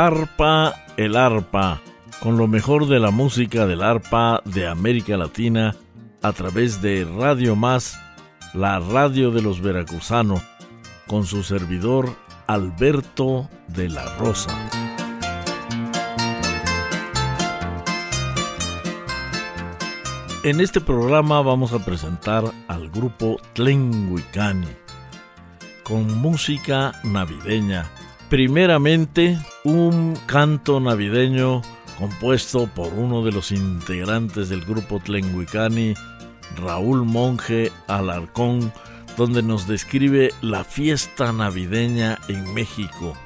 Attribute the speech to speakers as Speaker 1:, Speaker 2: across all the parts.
Speaker 1: Zarpa el arpa, con lo mejor de la música del arpa de América Latina a través de Radio Más, la radio de los veracruzanos, con su servidor Alberto de la Rosa. En este programa vamos a presentar al grupo Tlenguicani con música navideña Primeramente, un canto navideño compuesto por uno de los integrantes del grupo Tlenguicani, Raúl Monje Alarcón, donde nos describe la fiesta navideña en México,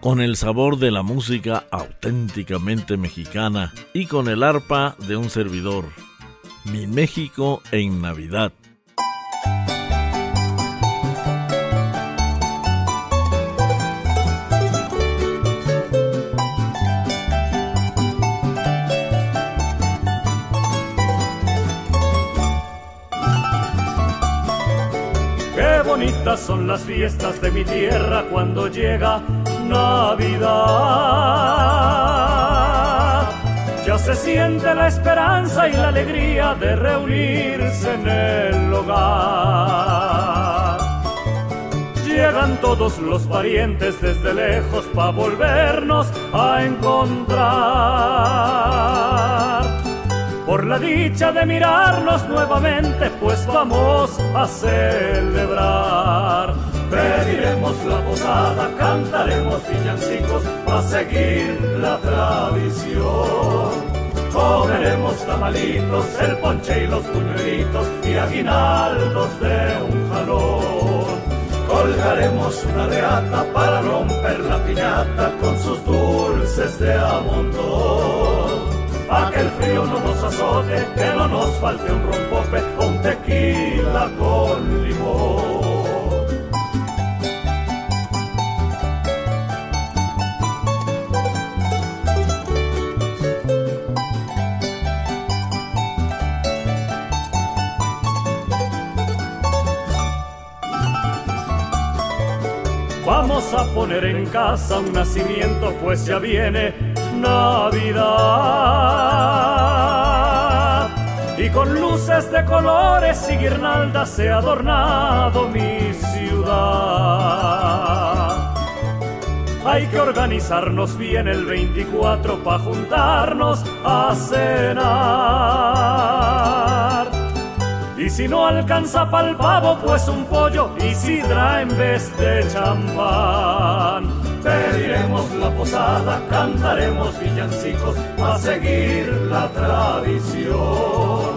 Speaker 1: con el sabor de la música auténticamente mexicana y con el arpa de un servidor. Mi México en Navidad.
Speaker 2: Son las fiestas de mi tierra cuando llega Navidad. Ya se siente la esperanza y la alegría de reunirse en el hogar. Llegan todos los parientes desde lejos para volvernos a encontrar por la dicha de mirarnos nuevamente, pues vamos a celebrar. Pediremos la posada, cantaremos villancicos a seguir la tradición. Comeremos tamalitos, el ponche y los puñuelitos y aguinaldos de un jalón. Colgaremos una reata para romper la piñata con sus dulces de amontón pa' que el frío no nos azote, que no nos falte un rompope o un tequila con limón. Vamos a poner en casa un nacimiento, pues ya viene Navidad. Y con luces de colores y guirnaldas se ha adornado mi ciudad. Hay que organizarnos bien el 24 para juntarnos a cenar. Y si no alcanza pa'l pavo, pues un pollo y sidra en vez de champán. Pediremos la posada, cantaremos villancicos a seguir la tradición.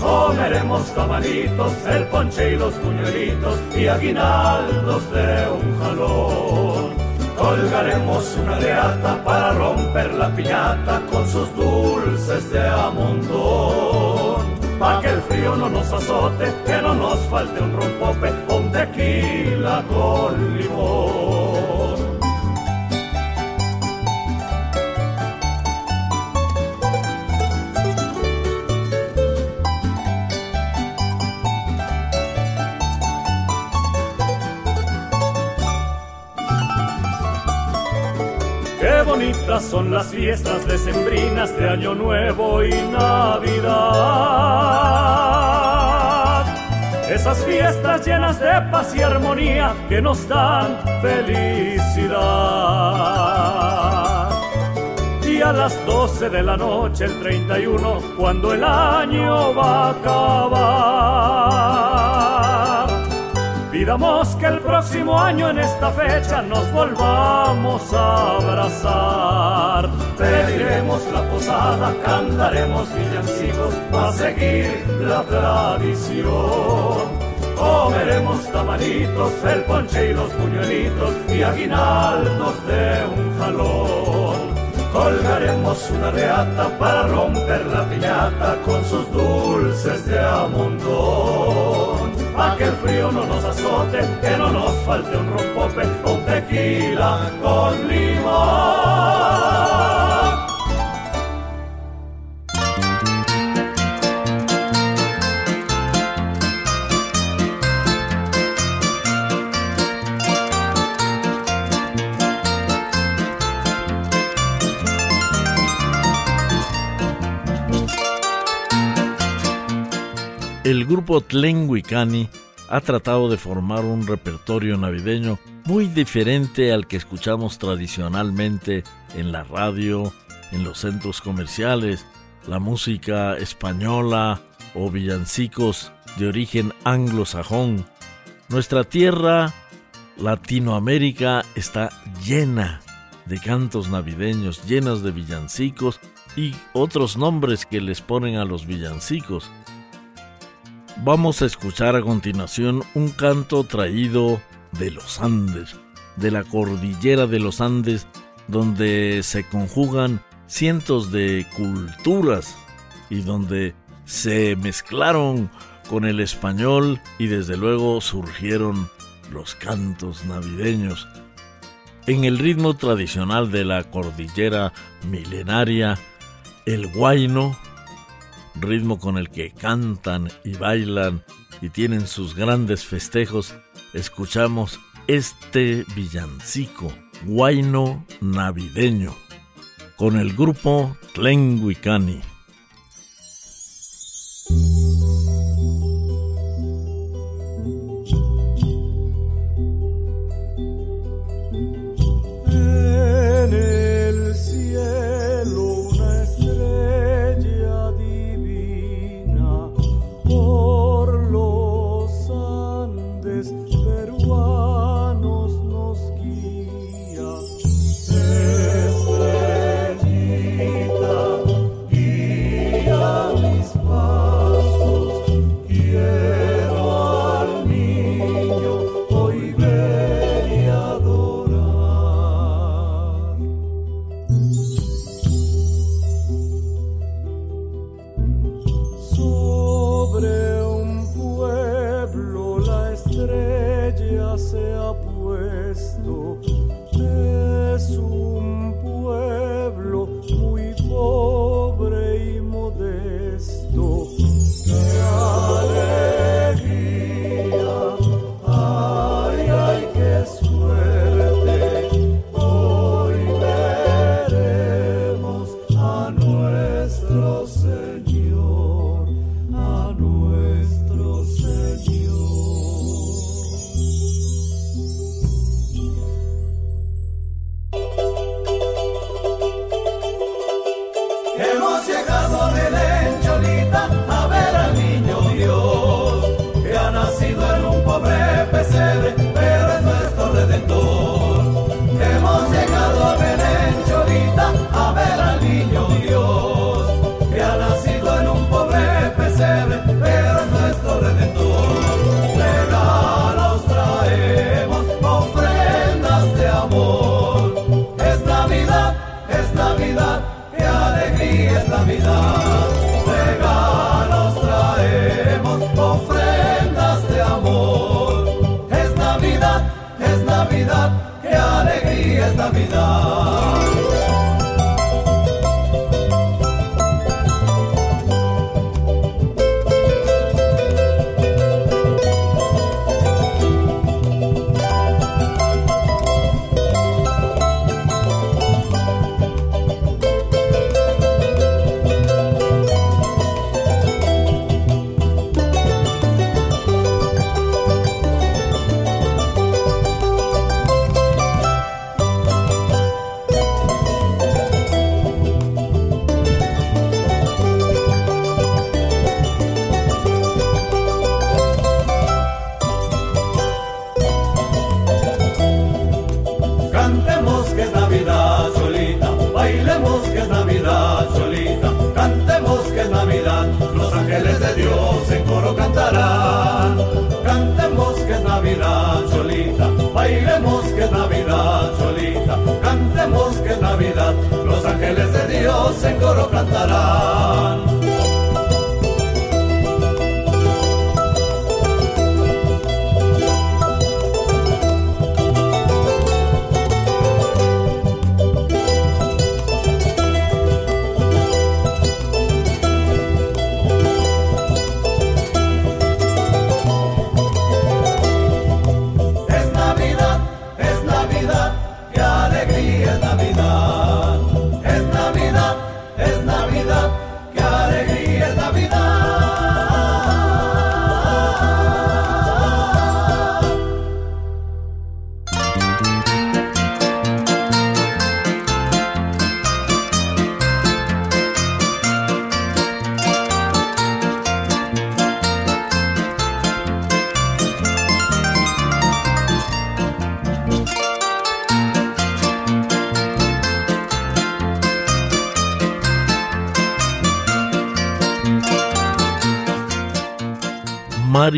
Speaker 2: Comeremos tamalitos, el ponche y los puñuelitos y aguinaldos de un jalón. Colgaremos una leata para romper la piñata con sus dulces de amontón. Pa' que el frío no nos azote, que no nos falte un rompope un tequila con limón. Son las fiestas decembrinas de Año Nuevo y Navidad. Esas fiestas llenas de paz y armonía que nos dan felicidad. las 12 de la noche el 31 cuando el año va a acabar. Pidamos que el próximo año en esta fecha nos volvamos a abrazar. Pediremos la posada, cantaremos villancicos para seguir la tradición. Comeremos tamalitos, el ponche y los puñuelitos y aguinaldos de un jalón. Colgaremos una reata para romper la piñata con sus dulces de amontón. Pa' que el frío no nos azote, que no nos falte un rompope o un tequila con limón.
Speaker 1: El grupo Tlenguicani ha tratado de formar un repertorio navideño muy diferente al que escuchamos tradicionalmente en la radio, en los centros comerciales, la música española o villancicos de origen anglosajón. Nuestra tierra, Latinoamérica, está llena de cantos navideños, llenas de villancicos y otros nombres que les ponen a los villancicos. Vamos a escuchar a continuación un canto traído de los Andes, de la cordillera de los Andes, donde se conjugan cientos de culturas y donde se mezclaron con el español y desde luego surgieron los cantos navideños. En el ritmo tradicional de la cordillera milenaria, el guayno ritmo con el que cantan y bailan y tienen sus grandes festejos, escuchamos este villancico, guayno navideño, con el grupo Tlenguicani.
Speaker 2: sobre Navidad.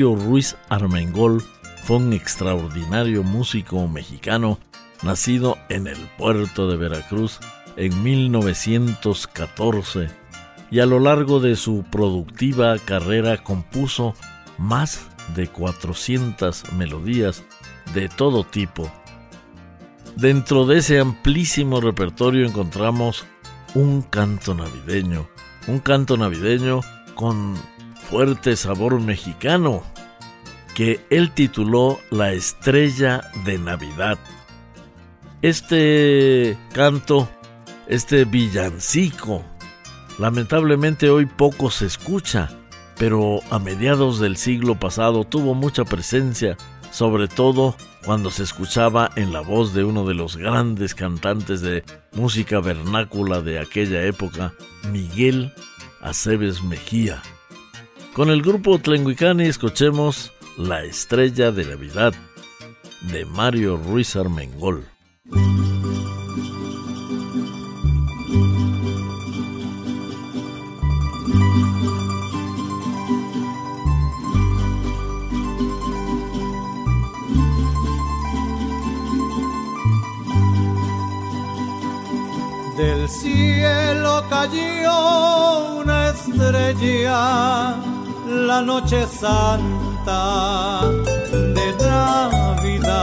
Speaker 1: Ruiz Armengol fue un extraordinario músico mexicano nacido en el puerto de Veracruz en 1914 y a lo largo de su productiva carrera compuso más de 400 melodías de todo tipo. Dentro de ese amplísimo repertorio encontramos un canto navideño, un canto navideño con fuerte sabor mexicano que él tituló La estrella de Navidad. Este canto, este villancico, lamentablemente hoy poco se escucha, pero a mediados del siglo pasado tuvo mucha presencia, sobre todo cuando se escuchaba en la voz de uno de los grandes cantantes de música vernácula de aquella época, Miguel Aceves Mejía. Con el grupo Tlenguicani escuchemos La estrella de Navidad de Mario Ruiz Armengol.
Speaker 3: Del cielo cayó una estrella la noche santa de Navidad.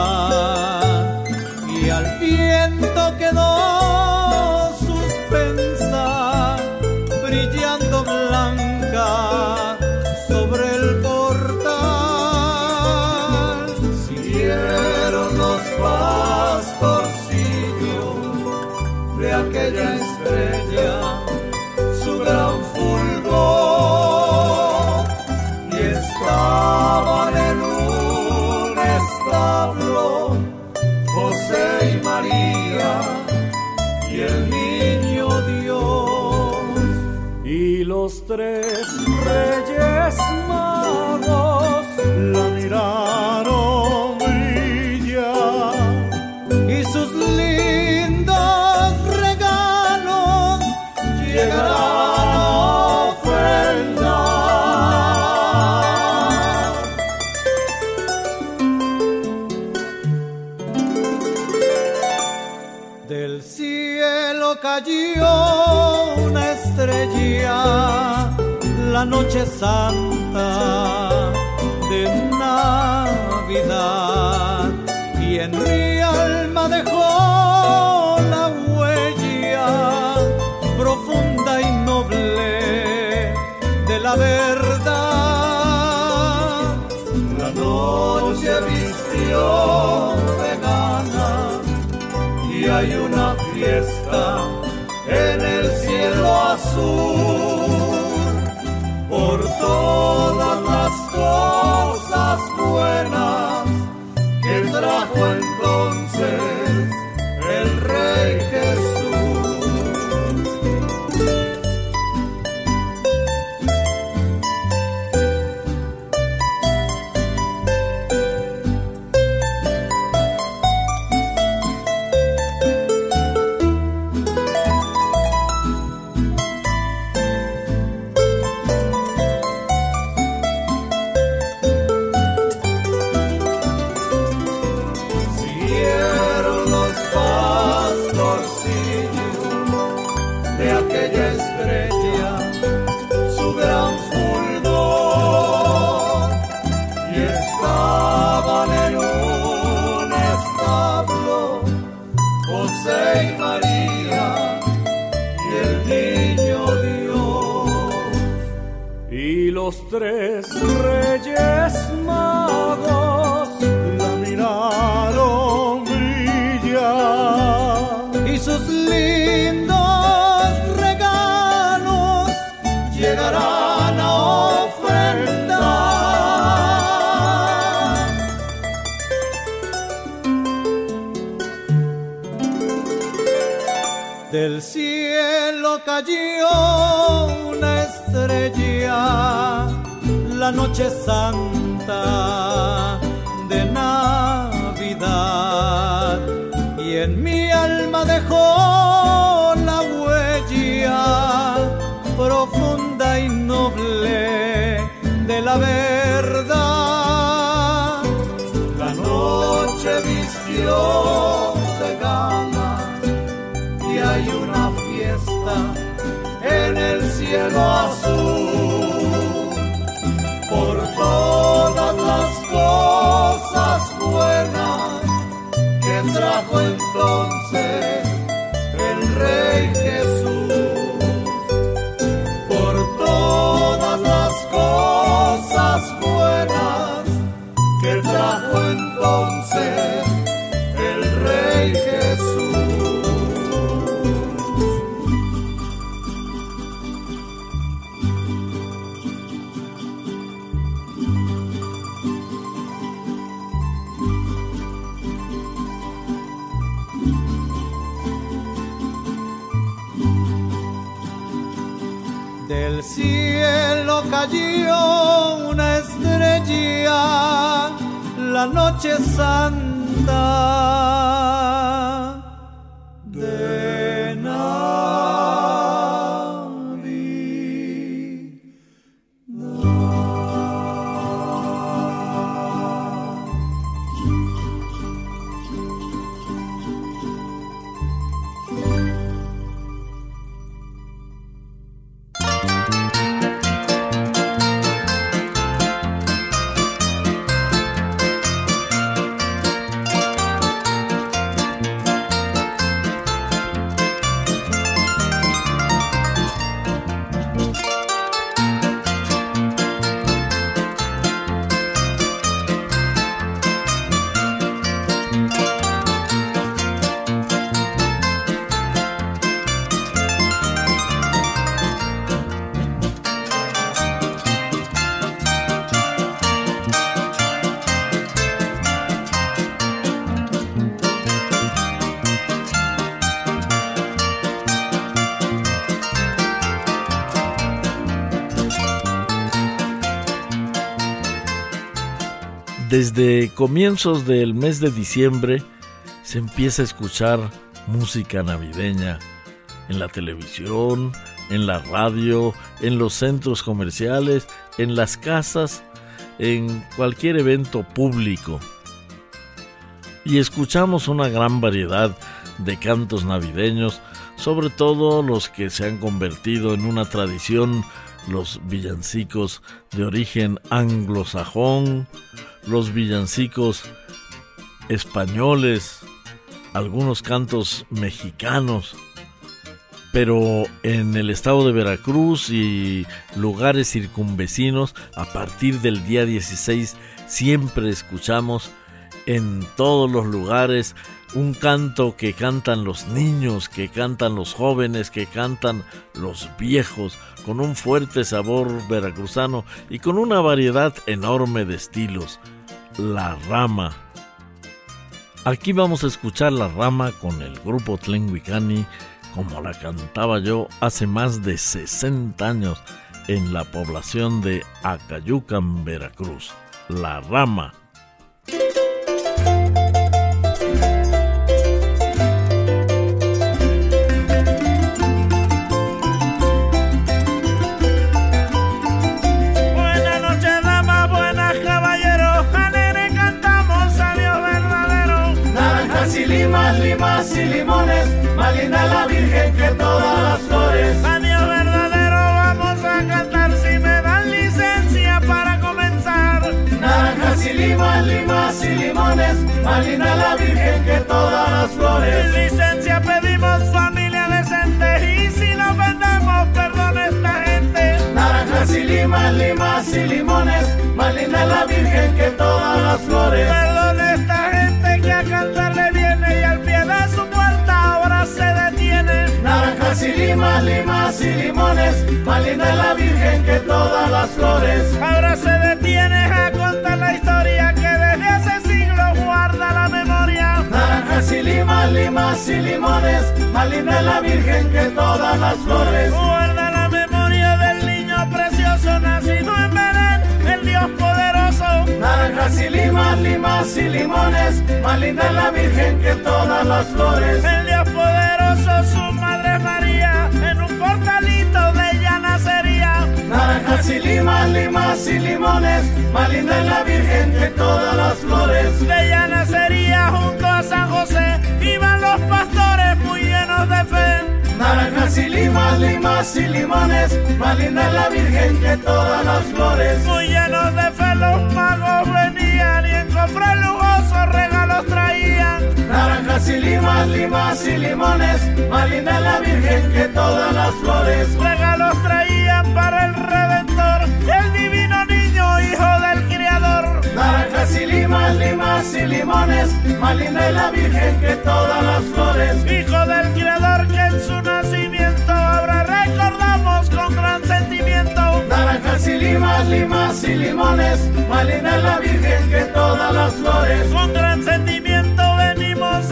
Speaker 3: Y al viento quedó los
Speaker 2: tres reyes magos la miraron
Speaker 3: noche santa de Navidad y en mi alma dejó la huella profunda y noble de la verdad. La noche vistió de gana y hay una fiesta en el cielo azul por todas las cosas buenas que trajo entonces
Speaker 2: tres reyes magos la miraron brillar
Speaker 3: y sus lindos regalos llegarán a ofrendar. Del cielo cayó una estrella, la noche santa de Navidad y en mi alma dejó la huella profunda y noble de la verdad. La noche vistió de gama y hay una fiesta en el cielo azul trajo entonces
Speaker 1: Desde comienzos del mes de diciembre se empieza a escuchar música navideña en la televisión, en la radio, en los centros comerciales, en las casas, en cualquier evento público. Y escuchamos una gran variedad de cantos navideños, sobre todo los que se han convertido en una tradición, los villancicos de origen anglosajón, los villancicos españoles, algunos cantos mexicanos, pero en el estado de Veracruz y lugares circunvecinos, a partir del día 16 siempre escuchamos en todos los lugares un canto que cantan los niños, que cantan los jóvenes, que cantan los viejos, con un fuerte sabor veracruzano y con una variedad enorme de estilos. La rama. Aquí vamos a escuchar la rama con el grupo Tlenguicani como la cantaba yo hace más de 60 años en la población de Acayucan, Veracruz. La rama.
Speaker 3: Que todas las flores.
Speaker 4: A Dios verdadero vamos a cantar si me dan licencia para comenzar.
Speaker 3: Naranjas y limas, limas y limones, más linda la Virgen que todas las flores.
Speaker 2: flores.
Speaker 4: Licencia pedimos familia decente y si nos vendemos, perdón esta gente.
Speaker 2: Naranjas y limas, limas y limones, más linda la Virgen que todas las flores.
Speaker 4: Perdón
Speaker 2: Naranjas y limas, limas y limones, más linda la Virgen que todas las flores.
Speaker 4: Ahora se detiene a contar la historia que desde hace siglos guarda la memoria.
Speaker 2: Naranjas y limas, limas y limones, más linda la Virgen que todas las flores.
Speaker 4: Guarda la memoria del niño precioso nacido en Belén, el Dios poderoso.
Speaker 2: Naranjas y limas, limas y limones, más linda la Virgen que todas las flores.
Speaker 4: El Dios poderoso, su María, en un portalito de ella nacería.
Speaker 2: Naranjas y limas, limas y limones, más linda la Virgen que todas las flores.
Speaker 4: De ella nacería junto a San José, iban los pastores muy llenos de fe.
Speaker 2: Naranjas y limas, limas y limones, más linda la Virgen que todas las flores.
Speaker 4: Muy llenos de fe los magos venían y en cofres lujosos.
Speaker 2: Y limas, y limones, más linda la Virgen que todas las flores.
Speaker 4: Regalos traían para el Redentor, el divino niño, hijo del Criador.
Speaker 2: Naranjas y limas, limas y limones, más linda la Virgen que todas las flores.
Speaker 4: Hijo del Criador que en su nacimiento ahora recordamos con gran sentimiento.
Speaker 2: Naranjas y limas, limas y limones, más linda la Virgen que todas las flores.
Speaker 4: Con gran sentimiento venimos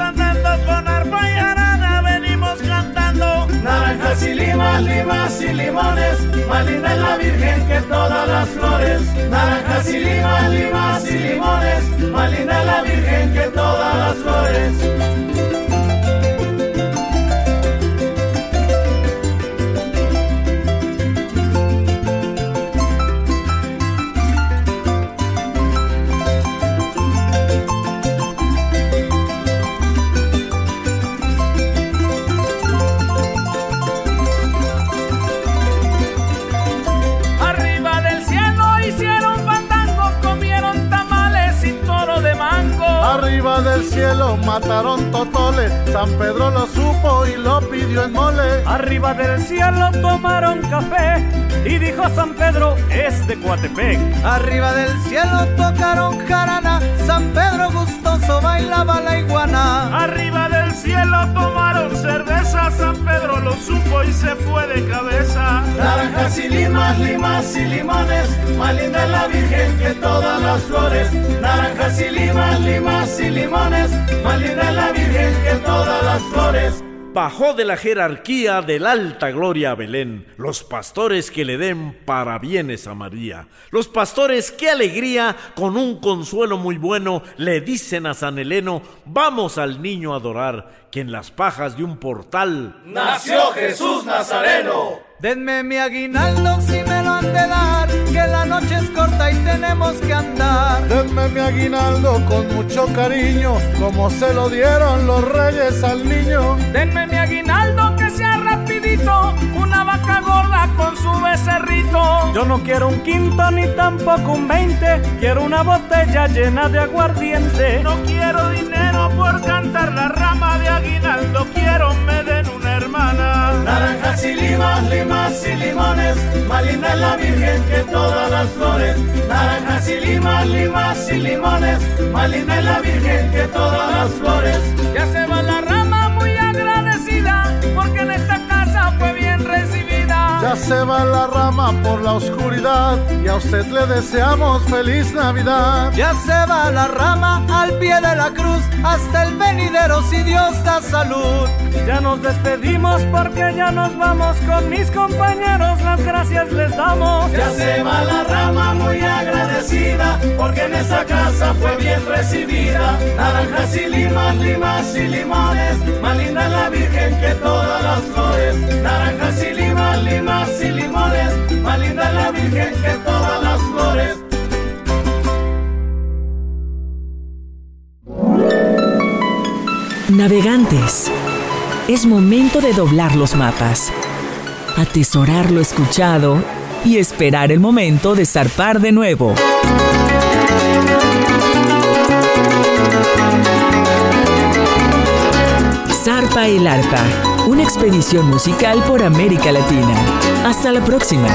Speaker 4: con arpa y jarana, venimos cantando.
Speaker 2: Naranjas y limas, limas y limones, más linda la Virgen que todas las flores. Naranjas y limas, limas y limones, más linda la Virgen que todas las flores.
Speaker 4: Arriba del cielo
Speaker 3: tocaron jarana, San Pedro gustoso bailaba la iguana.
Speaker 4: Arriba del cielo tomaron cerveza, San Pedro lo supo y se fue de cabeza.
Speaker 2: Naranjas y limas, limas y limones, más linda la Virgen que todas las flores. Naranjas y limas, limas y limones, más linda la Virgen que todas las flores.
Speaker 1: Bajó de la jerarquía del alta gloria a Belén, los pastores que le den parabienes a María, los pastores qué alegría, con un consuelo muy bueno, le dicen a San Heleno, vamos al niño a adorar, que en las pajas de un portal
Speaker 2: Nació Jesús Nazareno.
Speaker 3: Denme mi aguinaldo si me lo han de dar, que la noche es corta y tenemos que andar.
Speaker 5: Denme mi aguinaldo con mucho cariño, como se lo dieron los reyes al niño.
Speaker 4: Denme mi aguinaldo que sea rapidito, una vaca gorda con su becerrito.
Speaker 6: Yo no quiero un quinto ni tampoco un veinte, quiero una botella llena de aguardiente.
Speaker 4: No quiero dinero por cantar la rama de aguinaldo, quiero me den hermana.
Speaker 2: Naranjas y limas, limas y limones, más linda es la Virgen que todas las flores. Naranjas y limas, limas y limones, más linda es la Virgen que todas las flores.
Speaker 4: Ya se va la rama muy agradecida, porque en esta casa fue bien recibida.
Speaker 5: Ya se va la rama por la oscuridad y a usted le deseamos feliz Navidad.
Speaker 3: Ya se va la rama al pie de la cruz, hasta el venidero si Dios da salud.
Speaker 6: Ya nos despedimos porque ya nos vamos con mis compañeros, las gracias les damos.
Speaker 2: Ya se va la rama muy agradecida, porque en esta casa fue bien recibida. Naranjas y limas, limas y limones, más linda la Virgen que todas las flores. Naranjas y limas, limas y limones, más linda la Virgen que todas las flores.
Speaker 7: Navegantes, es momento de doblar los mapas, atesorar lo escuchado y esperar el momento de zarpar de nuevo. Zarpa el Arpa, una expedición musical por América Latina. Hasta la próxima.